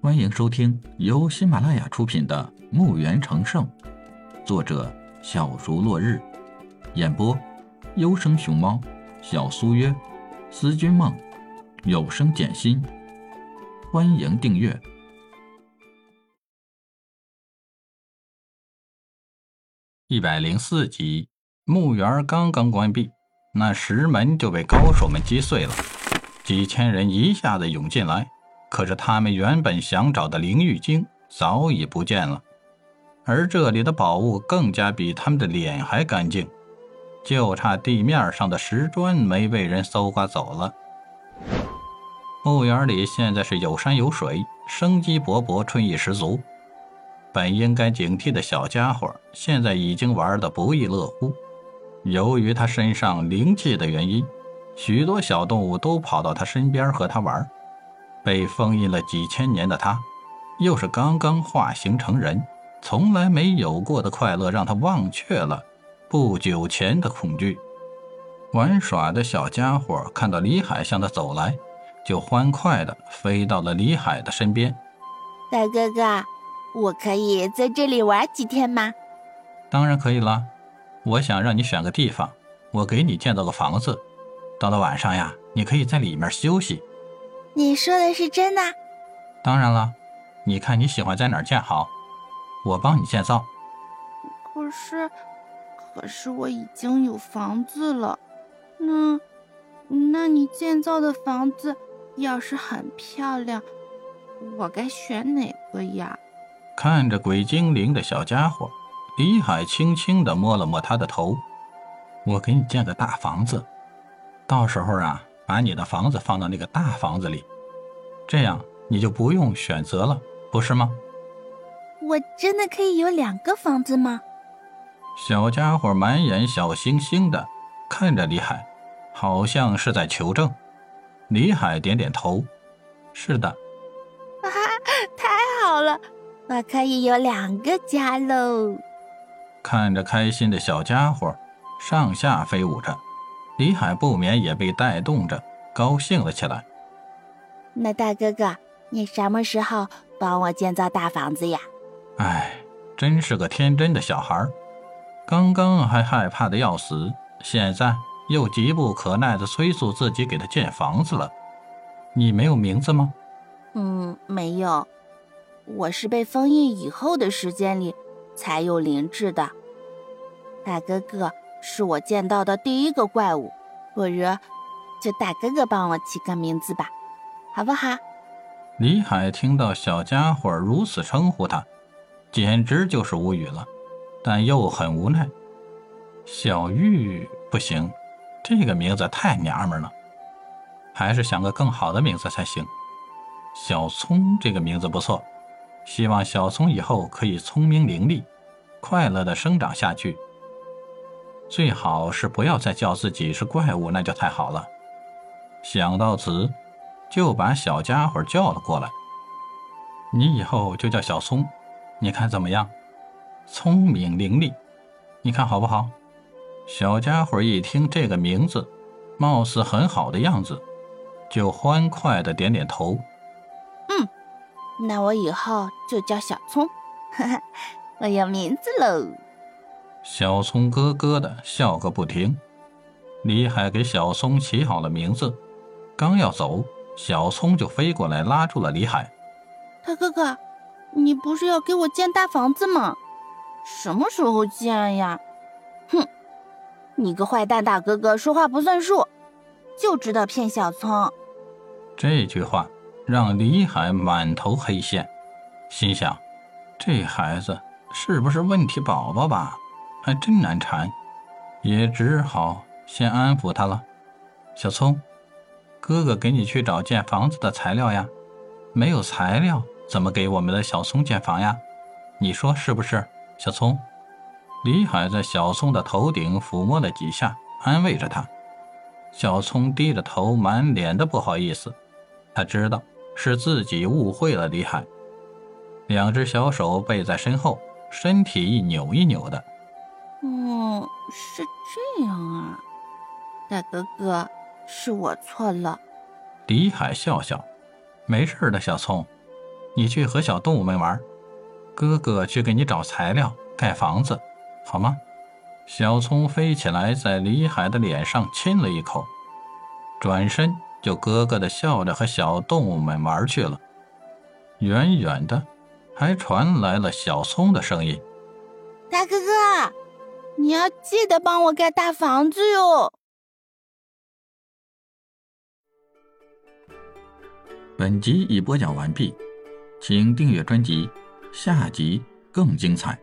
欢迎收听由喜马拉雅出品的《墓园成圣》，作者小竹落日，演播优生熊猫、小苏约、思君梦、有声简心。欢迎订阅一百零四集。墓园刚刚关闭，那石门就被高手们击碎了，几千人一下子涌进来。可是他们原本想找的灵玉晶早已不见了，而这里的宝物更加比他们的脸还干净，就差地面上的石砖没被人搜刮走了。墓园里现在是有山有水，生机勃勃，春意十足。本应该警惕的小家伙，现在已经玩得不亦乐乎。由于他身上灵气的原因，许多小动物都跑到他身边和他玩。被封印了几千年的他，又是刚刚化形成人，从来没有过的快乐让他忘却了不久前的恐惧。玩耍的小家伙看到李海向他走来，就欢快地飞到了李海的身边。大哥哥，我可以在这里玩几天吗？当然可以啦。我想让你选个地方，我给你建造个房子。到了晚上呀，你可以在里面休息。你说的是真的？当然了。你看你喜欢在哪儿建好，我帮你建造。可是，可是我已经有房子了。那，那你建造的房子要是很漂亮，我该选哪个呀？看着鬼精灵的小家伙。李海轻轻地摸了摸他的头，我给你建个大房子，到时候啊，把你的房子放到那个大房子里，这样你就不用选择了，不是吗？我真的可以有两个房子吗？小家伙满眼小星星的看着李海，好像是在求证。李海点点头，是的。啊，太好了，我可以有两个家喽！看着开心的小家伙上下飞舞着，李海不免也被带动着高兴了起来。那大哥哥，你什么时候帮我建造大房子呀？哎，真是个天真的小孩儿，刚刚还害怕的要死，现在又急不可耐的催促自己给他建房子了。你没有名字吗？嗯，没有。我是被封印以后的时间里才有灵智的。大哥哥是我见到的第一个怪物，不如就大哥哥帮我起个名字吧，好不好？李海听到小家伙如此称呼他，简直就是无语了，但又很无奈。小玉不行，这个名字太娘们了，还是想个更好的名字才行。小聪这个名字不错，希望小聪以后可以聪明伶俐，快乐的生长下去。最好是不要再叫自己是怪物，那就太好了。想到此，就把小家伙叫了过来。你以后就叫小聪，你看怎么样？聪明伶俐，你看好不好？小家伙一听这个名字，貌似很好的样子，就欢快的点点头。嗯，那我以后就叫小聪，哈 哈，我有名字喽。小葱咯咯的笑个不停。李海给小葱起好了名字，刚要走，小葱就飞过来拉住了李海。大哥哥，你不是要给我建大房子吗？什么时候建呀？哼，你个坏蛋大哥哥，说话不算数，就知道骗小聪。这句话让李海满头黑线，心想：这孩子是不是问题宝宝吧？还真难缠，也只好先安抚他了。小聪，哥哥给你去找建房子的材料呀。没有材料，怎么给我们的小聪建房呀？你说是不是，小聪？李海在小聪的头顶抚摸了几下，安慰着他。小聪低着头，满脸的不好意思。他知道是自己误会了李海。两只小手背在身后，身体一扭一扭的。哦，是这样啊，大哥哥，是我错了。李海笑笑，没事的，小聪，你去和小动物们玩，哥哥去给你找材料盖房子，好吗？”小聪飞起来，在李海的脸上亲了一口，转身就咯咯的笑着和小动物们玩去了。远远的，还传来了小聪的声音：“大哥哥，你要记得帮我盖大房子哟。”本集已播讲完毕，请订阅专辑，下集更精彩。